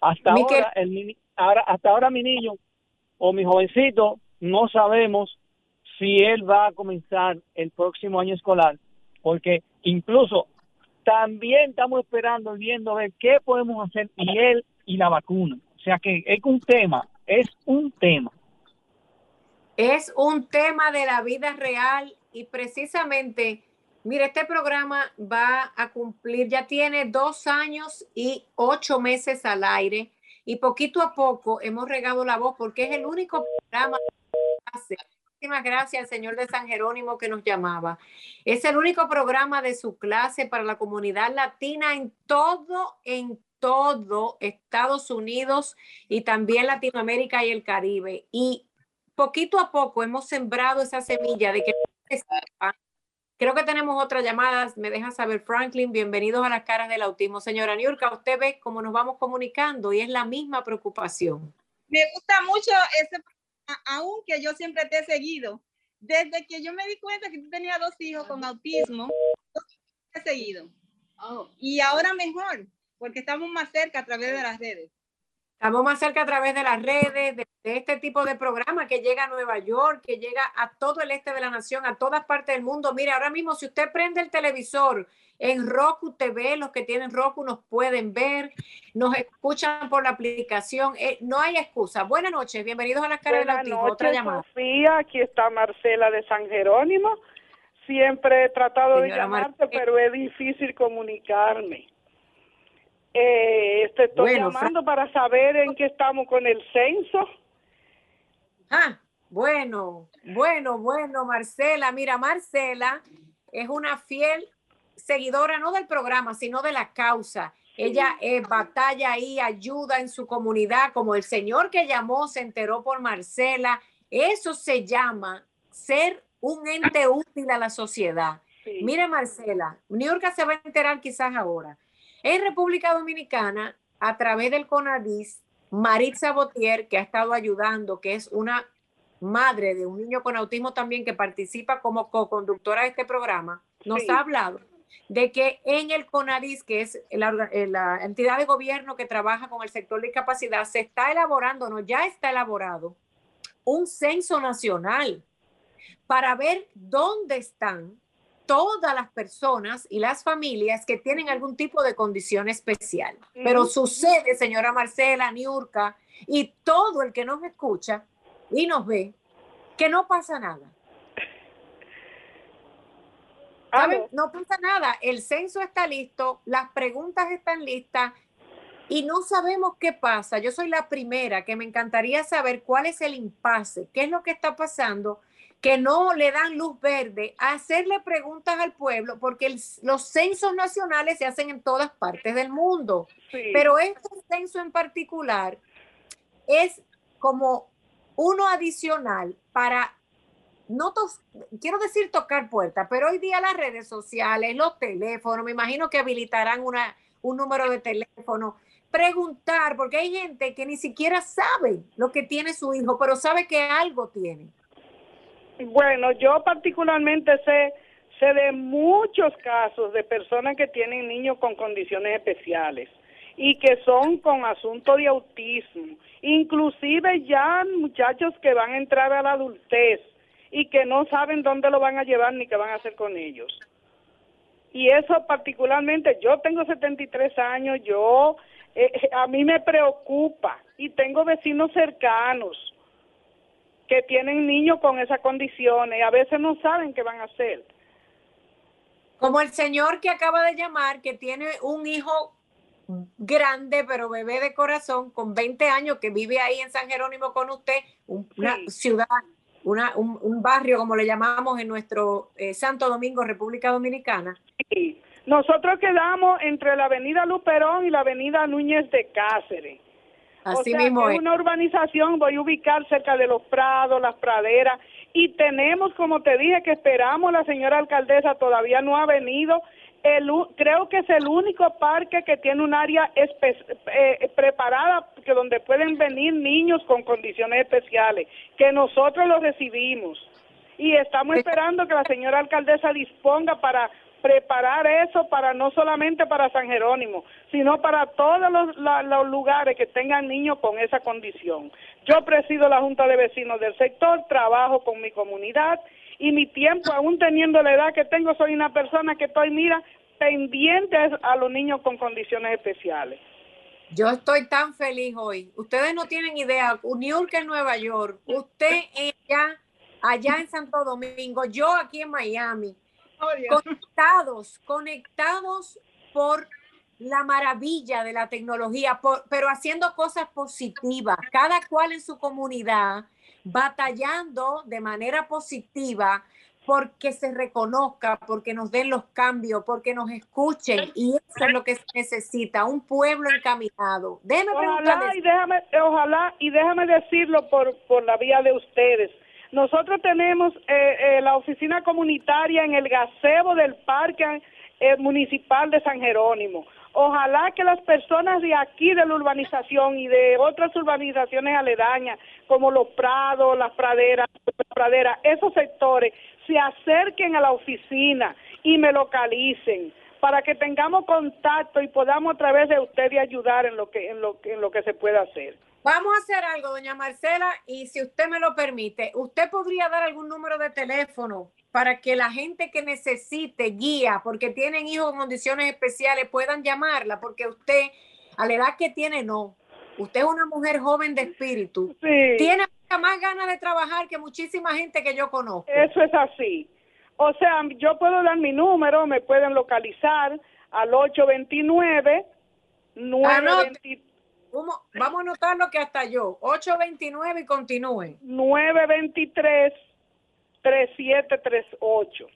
Hasta ahora el ahora hasta ahora mi niño o mi jovencito no sabemos si él va a comenzar el próximo año escolar, porque incluso también estamos esperando, viendo ver qué podemos hacer y él y la vacuna. O sea que es un tema, es un tema. Es un tema de la vida real y precisamente, mire, este programa va a cumplir, ya tiene dos años y ocho meses al aire y poquito a poco hemos regado la voz porque es el único programa Muchísimas gracias al señor de San Jerónimo que nos llamaba. Es el único programa de su clase para la comunidad latina en todo, en todo Estados Unidos y también Latinoamérica y el Caribe. Y poquito a poco hemos sembrado esa semilla de que Creo que tenemos otras llamadas. Me deja saber, Franklin. Bienvenidos a las caras del autismo. Señora Niurka, usted ve cómo nos vamos comunicando y es la misma preocupación. Me gusta mucho ese aunque yo siempre te he seguido, desde que yo me di cuenta que tú tenías dos hijos con autismo, te he seguido. Oh. Y ahora mejor, porque estamos más cerca a través de las redes. Estamos más cerca a través de las redes, de, este tipo de programa que llega a Nueva York, que llega a todo el este de la nación, a todas partes del mundo. Mire, ahora mismo si usted prende el televisor En Roku TV, los que tienen Roku nos pueden ver, nos escuchan por la aplicación. Eh, no hay excusa. Buenas noches, bienvenidos a la cara Buenas del Noches, Sofía, aquí está Marcela de San Jerónimo. Siempre he tratado de llamarte, pero es difícil comunicarme. Eh, te estoy llamando para saber en qué estamos con el censo. Ah, bueno, bueno, bueno, Marcela. Mira, Marcela es una fiel seguidora no del programa, sino de la causa. Ella eh, batalla ahí, ayuda en su comunidad, como el señor que llamó se enteró por Marcela. Eso se llama ser un ente útil a la sociedad. Mire, Marcela, York se va a enterar quizás ahora. En República Dominicana, a través del CONADIS, Maritza Botier, que ha estado ayudando, que es una madre de un niño con autismo también que participa como co-conductora de este programa, nos ha hablado de que en el CONADIS, que es la, la, entidad de gobierno que trabaja con el sector de discapacidad, se está elaborando, no, ya está elaborado un censo nacional para ver dónde están todas las personas y las familias que tienen algún tipo de condición especial. Pero sucede, señora Marcela, Niurka, y todo el que nos escucha y nos ve, que no pasa nada. No pasa nada. El censo está listo, las preguntas están listas y no sabemos qué pasa. Yo soy la primera que me encantaría saber cuál es el impasse, qué es lo que está pasando, que no le dan luz verde a hacerle preguntas al pueblo, porque los censos nacionales se hacen en todas partes del mundo. Pero este censo en particular es como uno adicional para no quiero decir tocar puertas, pero hoy día las redes sociales, los teléfonos, me imagino que habilitarán una, un número de teléfono, preguntar, porque hay gente que ni siquiera sabe lo que tiene su hijo, pero sabe que algo tiene. Bueno, yo particularmente sé, sé de muchos casos de personas que tienen niños con condiciones especiales y que son con asunto de autismo, inclusive ya muchachos que van a entrar a la adultez y que no saben dónde lo van a llevar ni qué van a hacer con ellos. Y eso particularmente, yo tengo 73 años, yo, eh, eh, a mí me preocupa y tengo vecinos cercanos que tienen niños con esas condiciones y a veces no saben qué van a hacer. Como el señor que acaba de llamar, que tiene un hijo grande, pero bebé de corazón, con 20 años, que vive ahí en San Jerónimo con usted, una ciudad una, un, barrio, como le llamamos en nuestro eh, Santo Domingo, República Dominicana. Sí. Nosotros quedamos entre la avenida Luperón y la avenida Núñez de Cáceres. Así mismo es. una urbanización, voy a ubicar cerca de los prados, las praderas, y tenemos, como te dije, que esperamos, la señora alcaldesa todavía no ha venido, el, creo que es el único parque que tiene un área eh, preparada que donde pueden venir niños con condiciones especiales, que nosotros los recibimos. Y estamos esperando que la señora alcaldesa disponga para preparar eso para no solamente para San Jerónimo, sino para todos los, lugares que tengan niños con esa condición. Yo presido la Junta de Vecinos del sector, trabajo con mi comunidad y mi tiempo, aún teniendo la edad que tengo, soy una persona que estoy, mira, pendiente a los niños con condiciones especiales. Yo estoy tan feliz hoy. Ustedes no tienen idea. York en Nueva York, usted ella allá en Santo Domingo, yo aquí en Miami, conectados, conectados por la maravilla de la tecnología, pero haciendo cosas positivas, cada cual en su comunidad, batallando de manera positiva porque se reconozca, porque nos den los cambios, porque nos escuchen. Y eso es lo que se necesita, un pueblo encaminado. Déjame ojalá y déjame, ojalá y déjame decirlo por, por la vía de ustedes. Nosotros tenemos eh, eh, la oficina comunitaria en el gazebo del Parque eh, Municipal de San Jerónimo. Ojalá que las personas de aquí, de la urbanización y de otras urbanizaciones aledañas, como los prados, las praderas, praderas, esos sectores, se acerquen a la oficina y me localicen para que tengamos contacto y podamos a través de ustedes ayudar en lo que en lo, en lo que se pueda hacer. Vamos a hacer algo, doña Marcela, y si usted me lo permite, usted podría dar algún número de teléfono para que la gente que necesite guía, porque tienen hijos en condiciones especiales, puedan llamarla, porque usted, a la edad que tiene, no. Usted es una mujer joven de espíritu. Sí. Tiene más ganas de trabajar que muchísima gente que yo conozco. Eso es así. O sea, yo puedo dar mi número, me pueden localizar al 829 923 Vamos a anotarlo que hasta yo. 829 y continúen. 923 3738.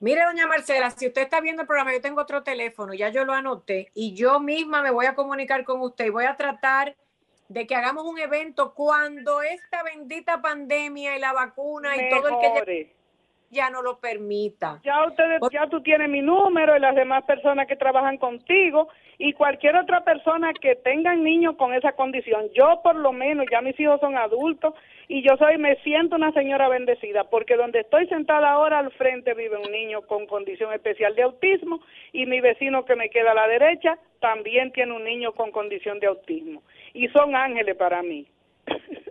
Mire, doña Marcela, si usted está viendo el programa, yo tengo otro teléfono, ya yo lo anoté y yo misma me voy a comunicar con usted y voy a tratar de que hagamos un evento cuando esta bendita pandemia y la vacuna y todo el que. Ya, no lo permita. Ya ustedes, ya tú tienes mi número y las demás personas que trabajan contigo y cualquier otra persona que tengan niños con esa condición. Yo por lo menos, ya mis hijos son adultos y yo soy, me siento una señora bendecida porque donde estoy sentada ahora al frente vive un niño con condición especial de autismo y mi vecino que me queda a la derecha también tiene un niño con condición de autismo y son ángeles para mí.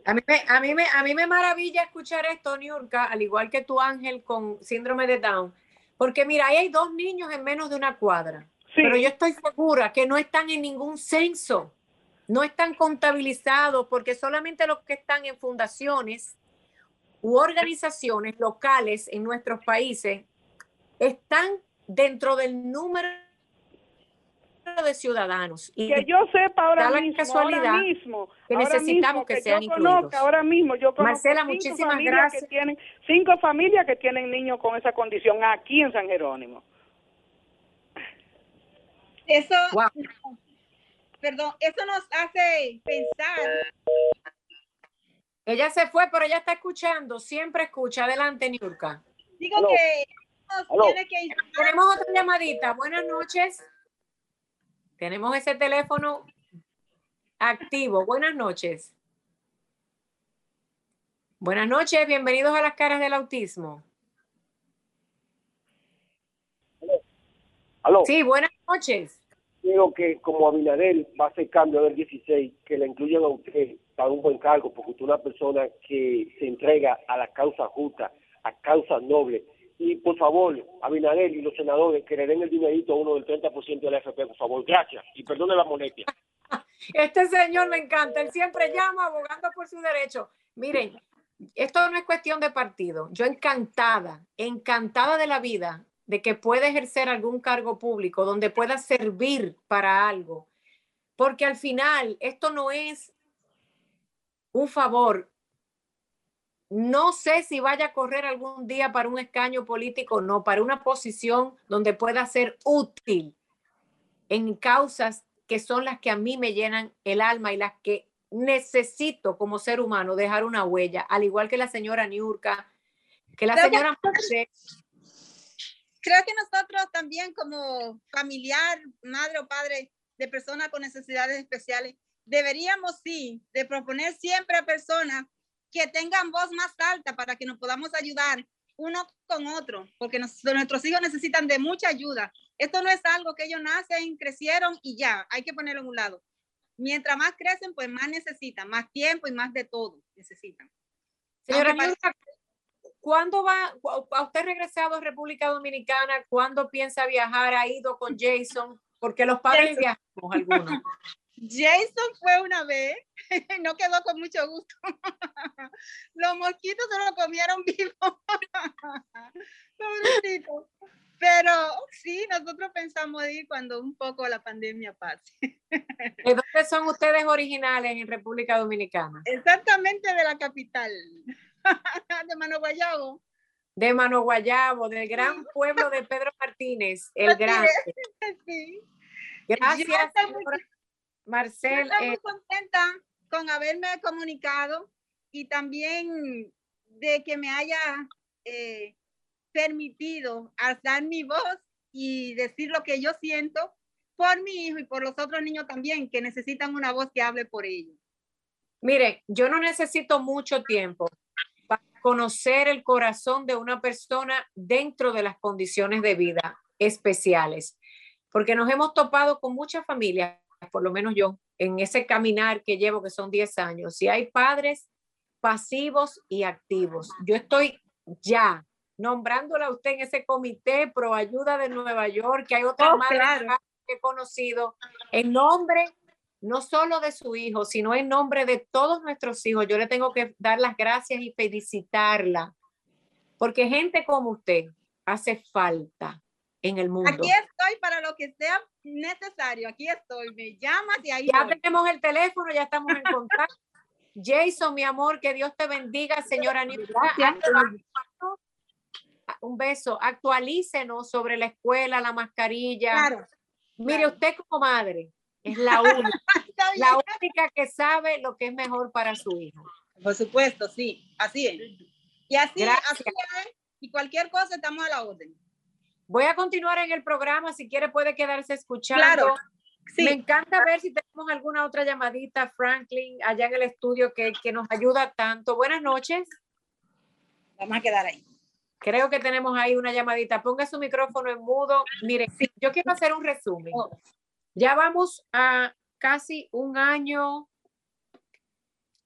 A mí, me, a, mí me, a mí me maravilla escuchar esto, Niurka, al igual que tu ángel con síndrome de Down, porque mira, ahí hay dos niños en menos de una cuadra, Sí. pero yo estoy segura que no están en ningún censo, no están contabilizados, porque solamente los que están en fundaciones u organizaciones locales en nuestros países están dentro del número de ciudadanos. Y que yo sepa ahora da la mismo, casualidad ahora mismo, que ahora necesitamos mismo que sean conozca, incluidos. ahora mismo yo conozco Marcela, cinco muchísimas familias gracias. Que tienen, cinco familias que tienen niños con esa condición aquí en San Jerónimo. Eso, Wow. perdón, eso nos hace pensar. Ella se fue, pero ella está escuchando, siempre escucha. Adelante, Niurka. Digo que nos tiene que ir. Tenemos otra llamadita. Buenas noches. Tenemos ese teléfono activo. Buenas noches. Buenas noches, bienvenidos a las caras del autismo. Aló, Sí, buenas noches. digo que como Abinadel va a hacer cambio del 16, que le incluyan a usted para un buen cargo, porque usted es una persona que se entrega a la causa justa, a causa noble. Y por favor, Abinadel y los senadores, que le den el dinerito a uno del 30% de la FP, por favor. Gracias. Y perdone la molestia. Este señor me encanta, él siempre llama abogando por su derecho. Miren, esto no es cuestión de partido. Yo encantada, encantada de la vida de que pueda ejercer algún cargo público donde pueda servir para algo. Porque al final esto no es un favor. No sé si vaya a correr algún día para un escaño político, no, para una posición donde pueda ser útil en causas que son las que a mí me llenan el alma y las que necesito como ser humano dejar una huella, al igual que la señora Niurka, que la Creo que- señora Monse, Creo que nosotros también como familiar, madre o padre de personas con necesidades especiales, deberíamos sí de proponer siempre a personas que tengan voz más alta para que nos podamos ayudar uno con otro, porque nos- nuestros hijos necesitan de mucha ayuda. Esto no es algo que ellos nacen, crecieron y ya, hay que ponerlo en un lado. Mientras más crecen, pues más necesitan, más tiempo y más de todo necesitan. señora ¿cuándo va, a usted regresado a República Dominicana? ¿Cuándo piensa viajar? ¿Ha ido con Jason? Porque los padres Jason. viajamos algunos. Jason fue una vez, no quedó con mucho gusto. Los mosquitos se lo comieron vivo. Pobrecito. Pero sí, nosotros pensamos ir cuando un poco la pandemia pase. ¿De dónde son ustedes originales en República Dominicana? Exactamente de la capital, de Mano Guayabo. De Mano Guayabo, del gran pueblo de Pedro Martínez, el grande. Sí. Gracias, Yo Marcel. estoy muy eh, contenta con haberme comunicado y también de que me haya eh, permitido alzar mi voz y decir lo que yo siento por mi hijo y por los otros niños también que necesitan una voz que hable por ellos. Mire, yo no necesito mucho tiempo para conocer el corazón de una persona dentro de las condiciones de vida especiales, porque nos hemos topado con muchas familias por lo menos yo, en ese caminar que llevo, que son 10 años, si hay padres pasivos y activos, yo estoy ya nombrándola a usted en ese comité pro ayuda de Nueva York, que hay otras oh, claro. que he conocido, en nombre no solo de su hijo, sino en nombre de todos nuestros hijos. Yo le tengo que dar las gracias y felicitarla, porque gente como usted hace falta en el mundo. Aquí estoy para lo que sea necesario. Aquí estoy. Me llamas y ahí. Ya tenemos el teléfono, ya estamos en contacto. Jason, mi amor, que Dios te bendiga, señora Un beso. Actualícenos sobre la escuela, la mascarilla. Claro. Mire, usted como madre es la única, la única que sabe lo que es mejor para su hijo. Por supuesto, sí, así es. Y así, así es. Y cualquier cosa estamos a la orden. Voy a continuar en el programa, si quiere puede quedarse escuchando. Claro. Sí. Me encanta ver si tenemos alguna otra llamadita, Franklin, allá en el estudio que, que nos ayuda tanto. Buenas noches. Vamos a quedar ahí. Creo que tenemos ahí una llamadita. Ponga su micrófono en mudo. Mire, yo quiero hacer un resumen. Oh. Ya vamos a casi un año,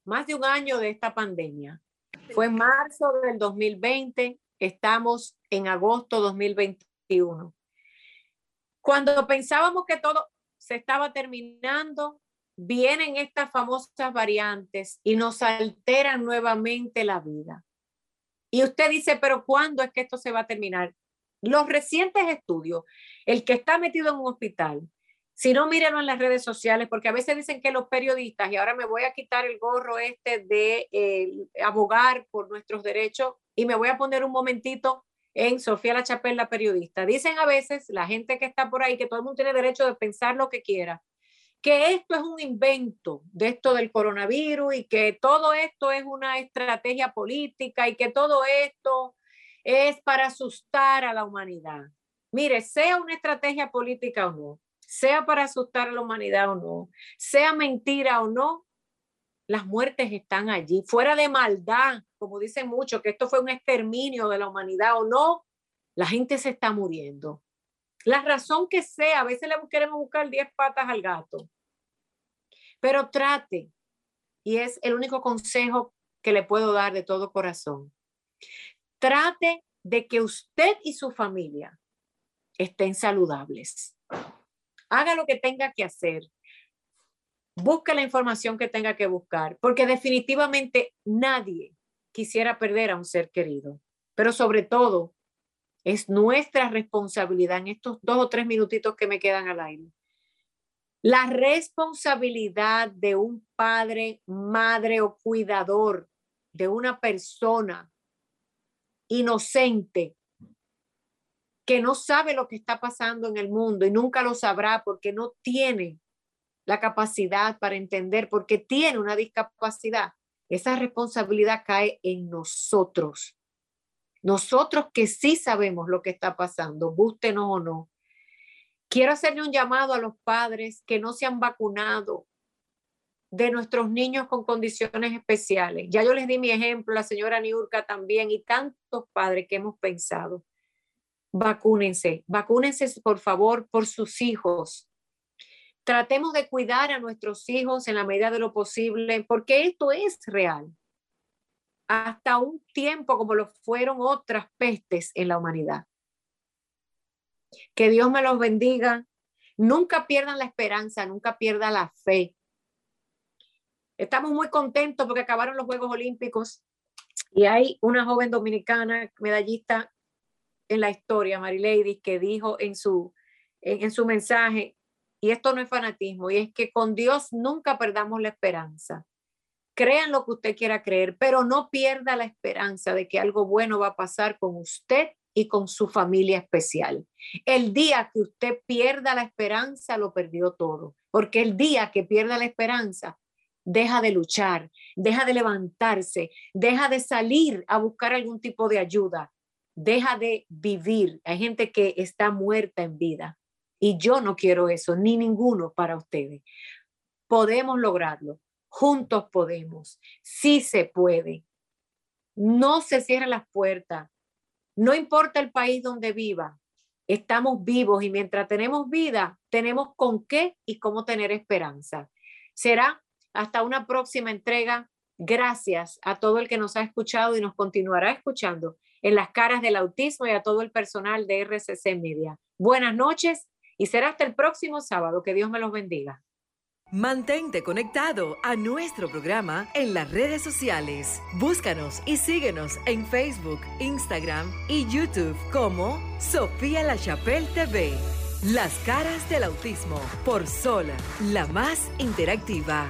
más de un año de esta pandemia. Fue en marzo del 2020, estamos en agosto 2021. Cuando pensábamos que todo se estaba terminando, vienen estas famosas variantes y nos alteran nuevamente la vida. Y usted dice, pero ¿cuándo es que esto se va a terminar? Los recientes estudios, el que está metido en un hospital, si no, mírenlo en las redes sociales, porque a veces dicen que los periodistas, y ahora me voy a quitar el gorro este de eh, abogar por nuestros derechos y me voy a poner un momentito en Sofía La Chapelle, la periodista. Dicen a veces la gente que está por ahí que todo el mundo tiene derecho de pensar lo que quiera, que esto es un invento de esto del coronavirus y que todo esto es una estrategia política y que todo esto es para asustar a la humanidad. Mire, sea una estrategia política o no, sea para asustar a la humanidad o no, sea mentira o no, las muertes están allí, fuera de maldad, como dicen muchos, que esto fue un exterminio de la humanidad o no, la gente se está muriendo. La razón que sea, a veces le queremos buscar 10 patas al gato, pero trate, y es el único consejo que le puedo dar de todo corazón, trate de que usted y su familia estén saludables. Haga lo que tenga que hacer, busque la información que tenga que buscar, porque definitivamente nadie quisiera perder a un ser querido, pero sobre todo es nuestra responsabilidad en estos dos o tres minutitos que me quedan al aire. La responsabilidad de un padre, madre o cuidador de una persona inocente que no sabe lo que está pasando en el mundo y nunca lo sabrá porque no tiene la capacidad para entender, porque tiene una discapacidad. Esa responsabilidad cae en nosotros. Nosotros que sí sabemos lo que está pasando, gústenos o no. Quiero hacerle un llamado a los padres que no se han vacunado de nuestros niños con condiciones especiales. Ya yo les di mi ejemplo, la señora Niurka también y tantos padres que hemos pensado vacúnense, vacúnense por favor por sus hijos. Tratemos de cuidar a nuestros hijos en la medida de lo posible, porque esto es real. Hasta un tiempo como lo fueron otras pestes en la humanidad. Que Dios me los bendiga. Nunca pierdan la esperanza, nunca pierdan la fe. Estamos muy contentos porque acabaron los Juegos Olímpicos y hay una joven dominicana, medallista, en la historia, Lady que dijo en su, en, su mensaje, y esto no es fanatismo, y es que con Dios nunca perdamos la esperanza. Crean lo que usted quiera creer, pero no pierda la esperanza de que algo bueno va a pasar con usted y con su familia especial. El día que usted pierda la esperanza, lo perdió todo, porque el día que pierda la esperanza, deja de luchar, deja de levantarse, deja de salir a buscar algún tipo de ayuda, deja de vivir. Hay gente que está muerta en vida y yo no quiero eso, ni ninguno para ustedes. Podemos lograrlo, juntos podemos, sí se puede. No se cierran las puertas, no importa el país donde viva, estamos vivos y mientras tenemos vida, tenemos con qué y cómo tener esperanza. Será hasta una próxima entrega. Gracias a todo el que nos ha escuchado y nos continuará escuchando en las caras del autismo y a todo el personal de RCC Media. Buenas noches y será hasta el próximo sábado. Que Dios me los bendiga. Mantente conectado a nuestro programa en las redes sociales. Búscanos y síguenos en Facebook, Instagram y YouTube como Sofía La Chapelle TV. Las caras del autismo por Sol, la más interactiva.